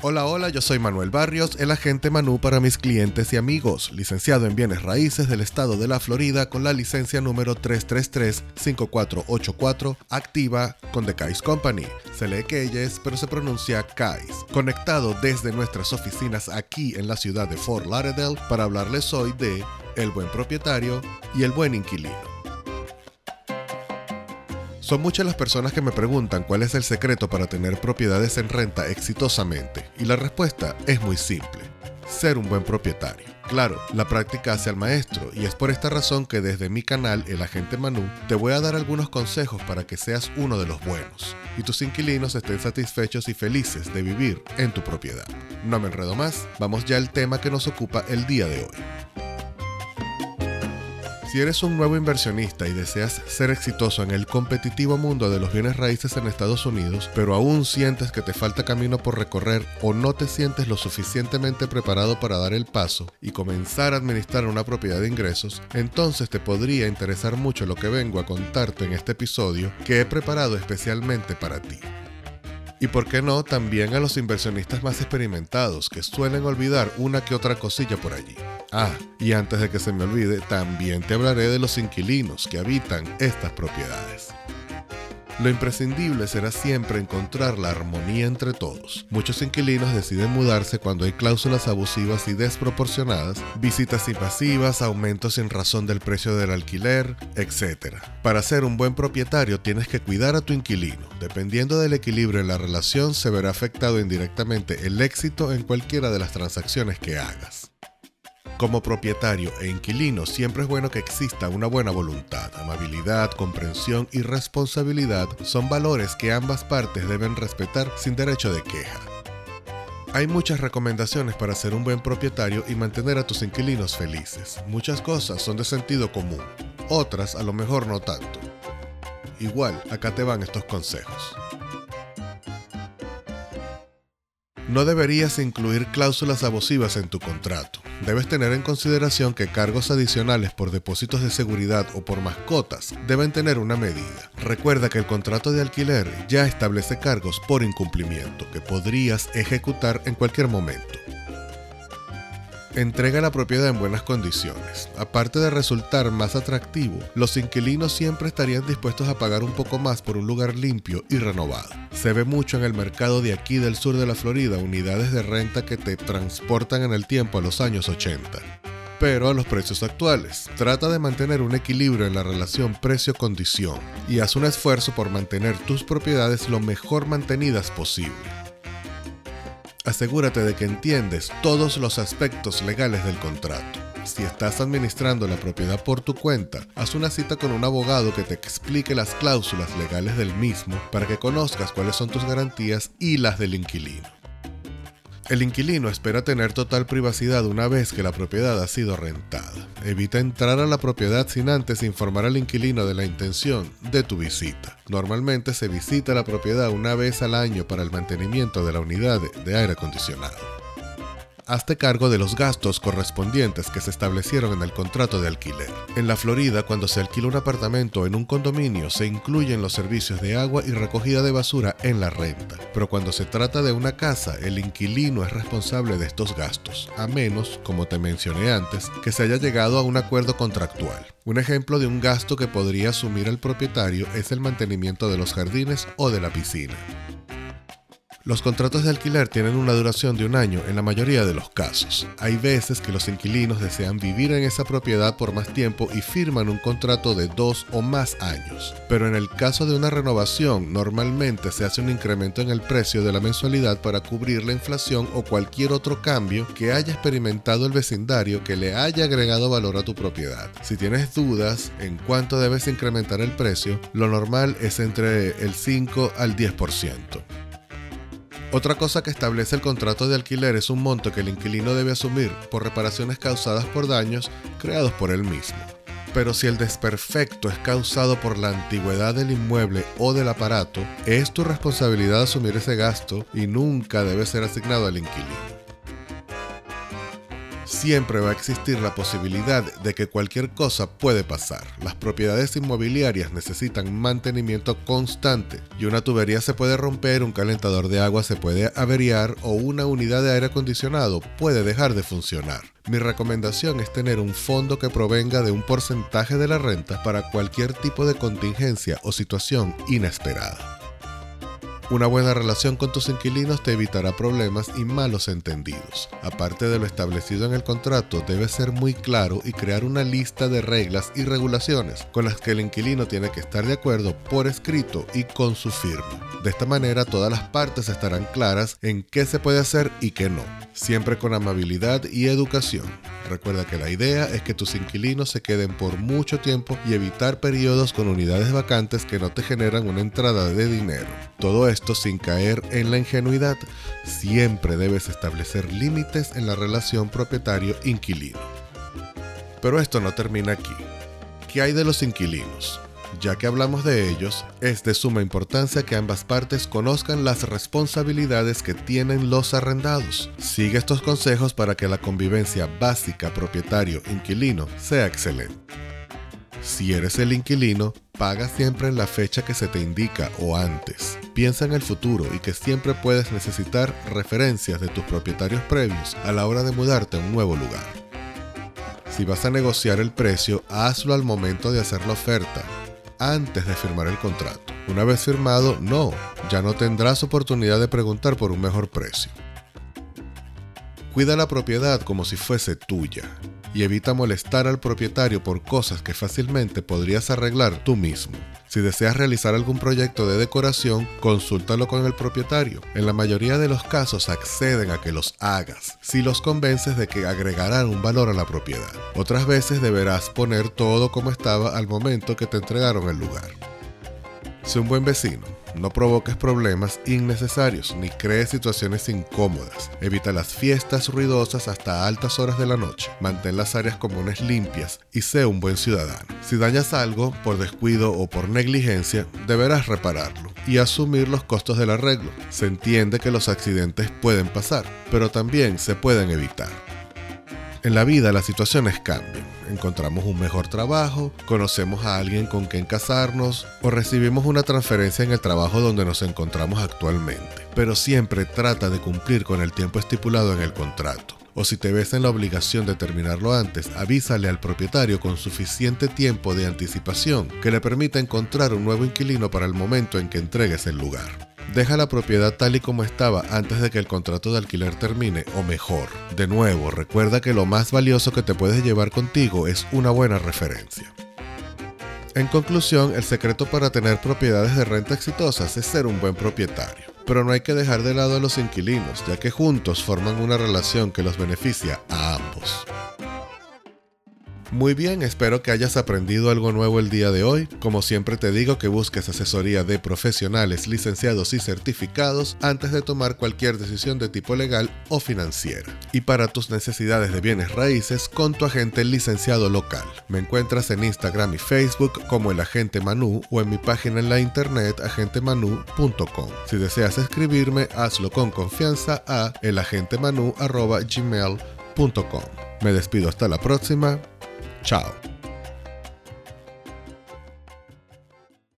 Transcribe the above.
Hola, hola, yo soy Manuel Barrios, el agente Manú para mis clientes y amigos, licenciado en bienes raíces del estado de la Florida con la licencia número 333-5484, activa con The Kais Company. Se lee Keyes, pero se pronuncia Kais. Conectado desde nuestras oficinas aquí en la ciudad de Fort Lauderdale para hablarles hoy de El buen propietario y el buen inquilino. Son muchas las personas que me preguntan cuál es el secreto para tener propiedades en renta exitosamente, y la respuesta es muy simple, ser un buen propietario. Claro, la práctica hace al maestro, y es por esta razón que desde mi canal, El Agente Manú, te voy a dar algunos consejos para que seas uno de los buenos, y tus inquilinos estén satisfechos y felices de vivir en tu propiedad. No me enredo más, vamos ya al tema que nos ocupa el día de hoy. Si eres un nuevo inversionista y deseas ser exitoso en el competitivo mundo de los bienes raíces en Estados Unidos, pero aún sientes que te falta camino por recorrer o no te sientes lo suficientemente preparado para dar el paso y comenzar a administrar una propiedad de ingresos, entonces te podría interesar mucho lo que vengo a contarte en este episodio que he preparado especialmente para ti. Y por qué no, también a los inversionistas más experimentados que suelen olvidar una que otra cosilla por allí. Ah, y antes de que se me olvide, también te hablaré de los inquilinos que habitan estas propiedades. Lo imprescindible será siempre encontrar la armonía entre todos. Muchos inquilinos deciden mudarse cuando hay cláusulas abusivas y desproporcionadas, visitas invasivas, aumentos sin razón del precio del alquiler, etc. Para ser un buen propietario tienes que cuidar a tu inquilino. Dependiendo del equilibrio en la relación se verá afectado indirectamente el éxito en cualquiera de las transacciones que hagas. Como propietario e inquilino siempre es bueno que exista una buena voluntad, amabilidad, comprensión y responsabilidad son valores que ambas partes deben respetar sin derecho de queja. Hay muchas recomendaciones para ser un buen propietario y mantener a tus inquilinos felices. Muchas cosas son de sentido común, otras a lo mejor no tanto. Igual, acá te van estos consejos. No deberías incluir cláusulas abusivas en tu contrato. Debes tener en consideración que cargos adicionales por depósitos de seguridad o por mascotas deben tener una medida. Recuerda que el contrato de alquiler ya establece cargos por incumplimiento que podrías ejecutar en cualquier momento. Entrega la propiedad en buenas condiciones. Aparte de resultar más atractivo, los inquilinos siempre estarían dispuestos a pagar un poco más por un lugar limpio y renovado. Se ve mucho en el mercado de aquí del sur de la Florida unidades de renta que te transportan en el tiempo a los años 80 pero a los precios actuales. Trata de mantener un equilibrio en la relación precio-condición y haz un esfuerzo por mantener tus propiedades lo mejor mantenidas posible asegúrate de que entiendes todos los aspectos legales del contrato. Si estás administrando la propiedad por tu cuenta, haz una cita con un abogado que te explique las cláusulas legales del mismo para que conozcas cuáles son tus garantías y las del inquilino. El inquilino espera tener total privacidad una vez que la propiedad ha sido rentada. Evita entrar a la propiedad sin antes informar al inquilino de la intención de tu visita. Normalmente se visita la propiedad una vez al año para el mantenimiento de la unidad de aire acondicionado hazte cargo de los gastos correspondientes que se establecieron en el contrato de alquiler. En la Florida, cuando se alquila un apartamento en un condominio, se incluyen los servicios de agua y recogida de basura en la renta. Pero cuando se trata de una casa, el inquilino es responsable de estos gastos, a menos, como te mencioné antes, que se haya llegado a un acuerdo contractual. Un ejemplo de un gasto que podría asumir el propietario es el mantenimiento de los jardines o de la piscina. Los contratos de alquiler tienen una duración de un año en la mayoría de los casos. Hay veces que los inquilinos desean vivir en esa propiedad por más tiempo y firman un contrato de dos o más años. Pero en el caso de una renovación, normalmente se hace un incremento en el precio de la mensualidad para cubrir la inflación o cualquier otro cambio que haya experimentado el vecindario que le haya agregado valor a tu propiedad. Si tienes dudas en cuánto debes incrementar el precio, lo normal es entre el 5 al 10%. Otra cosa que establece el contrato de alquiler es un monto que el inquilino debe asumir por reparaciones causadas por daños creados por él mismo. Pero si el desperfecto es causado por la antigüedad del inmueble o del aparato, es tu responsabilidad asumir ese gasto y nunca debe ser asignado al inquilino. Siempre va a existir la posibilidad de que cualquier cosa puede pasar. Las propiedades inmobiliarias necesitan mantenimiento constante y una tubería se puede romper, un calentador de agua se puede averiar o una unidad de aire acondicionado puede dejar de funcionar. Mi recomendación es tener un fondo que provenga de un porcentaje de la renta para cualquier tipo de contingencia o situación inesperada. Una buena relación con tus inquilinos te evitará problemas y malos entendidos. Aparte de lo establecido en el contrato, debes ser muy claro y crear una lista de reglas y regulaciones con las que el inquilino tiene que estar de acuerdo por escrito y con su firma. De esta manera todas las partes estarán claras en qué se puede hacer y qué no, siempre con amabilidad y educación. Recuerda que la idea es que tus inquilinos se queden por mucho tiempo y evitar periodos con unidades vacantes que no te generan una entrada de dinero. Todo sin caer en la ingenuidad. Siempre debes establecer límites en la relación propietario-inquilino. Pero esto no termina aquí. ¿Qué hay de los inquilinos? Ya que hablamos de ellos, es de suma importancia que ambas partes conozcan las responsabilidades que tienen los arrendados. Sigue estos consejos para que la convivencia básica propietario-inquilino sea excelente. Si eres el inquilino, paga siempre en la fecha que se te indica o antes. Piensa en el futuro y que siempre puedes necesitar referencias de tus propietarios previos a la hora de mudarte a un nuevo lugar. Si vas a negociar el precio, hazlo al momento de hacer la oferta antes de firmar el contrato. Una vez firmado, no, ya no tendrás oportunidad de preguntar por un mejor precio. Cuida la propiedad como si fuese tuya y evita molestar al propietario por cosas que fácilmente podrías arreglar tú mismo. Si deseas realizar algún proyecto de decoración, consúltalo con el propietario. En la mayoría de los casos acceden a que los hagas, si los convences de que agregarán un valor a la propiedad. Otras veces deberás poner todo como estaba al momento que te entregaron el lugar. Sé un buen vecino no provoques problemas innecesarios ni crees situaciones incómodas. Evita las fiestas ruidosas hasta altas horas de la noche. Mantén las áreas comunes limpias y sé un buen ciudadano. Si dañas algo por descuido o por negligencia, deberás repararlo y asumir los costos del arreglo. Se entiende que los accidentes pueden pasar, pero también se pueden evitar. En la vida las situaciones cambian. Encontramos un mejor trabajo, conocemos a alguien con quien casarnos o recibimos una transferencia en el trabajo donde nos encontramos actualmente. Pero siempre trata de cumplir con el tiempo estipulado en el contrato. O si te ves en la obligación de terminarlo antes, avísale al propietario con suficiente tiempo de anticipación que le permita encontrar un nuevo inquilino para el momento en que entregues el lugar. Deja la propiedad tal y como estaba antes de que el contrato de alquiler termine o mejor. De nuevo, recuerda que lo más valioso que te puedes llevar contigo es una buena referencia. En conclusión, el secreto para tener propiedades de renta exitosas es ser un buen propietario. Pero no hay que dejar de lado a los inquilinos, ya que juntos forman una relación que los beneficia a ambos. Muy bien, espero que hayas aprendido algo nuevo el día de hoy. Como siempre te digo que busques asesoría de profesionales licenciados y certificados antes de tomar cualquier decisión de tipo legal o financiera. Y para tus necesidades de bienes raíces con tu agente licenciado local. Me encuentras en Instagram y Facebook como el agente Manu o en mi página en la internet agentemanu.com. Si deseas escribirme, hazlo con confianza a elagentemanu.gmail.com. Me despido hasta la próxima. Ciao.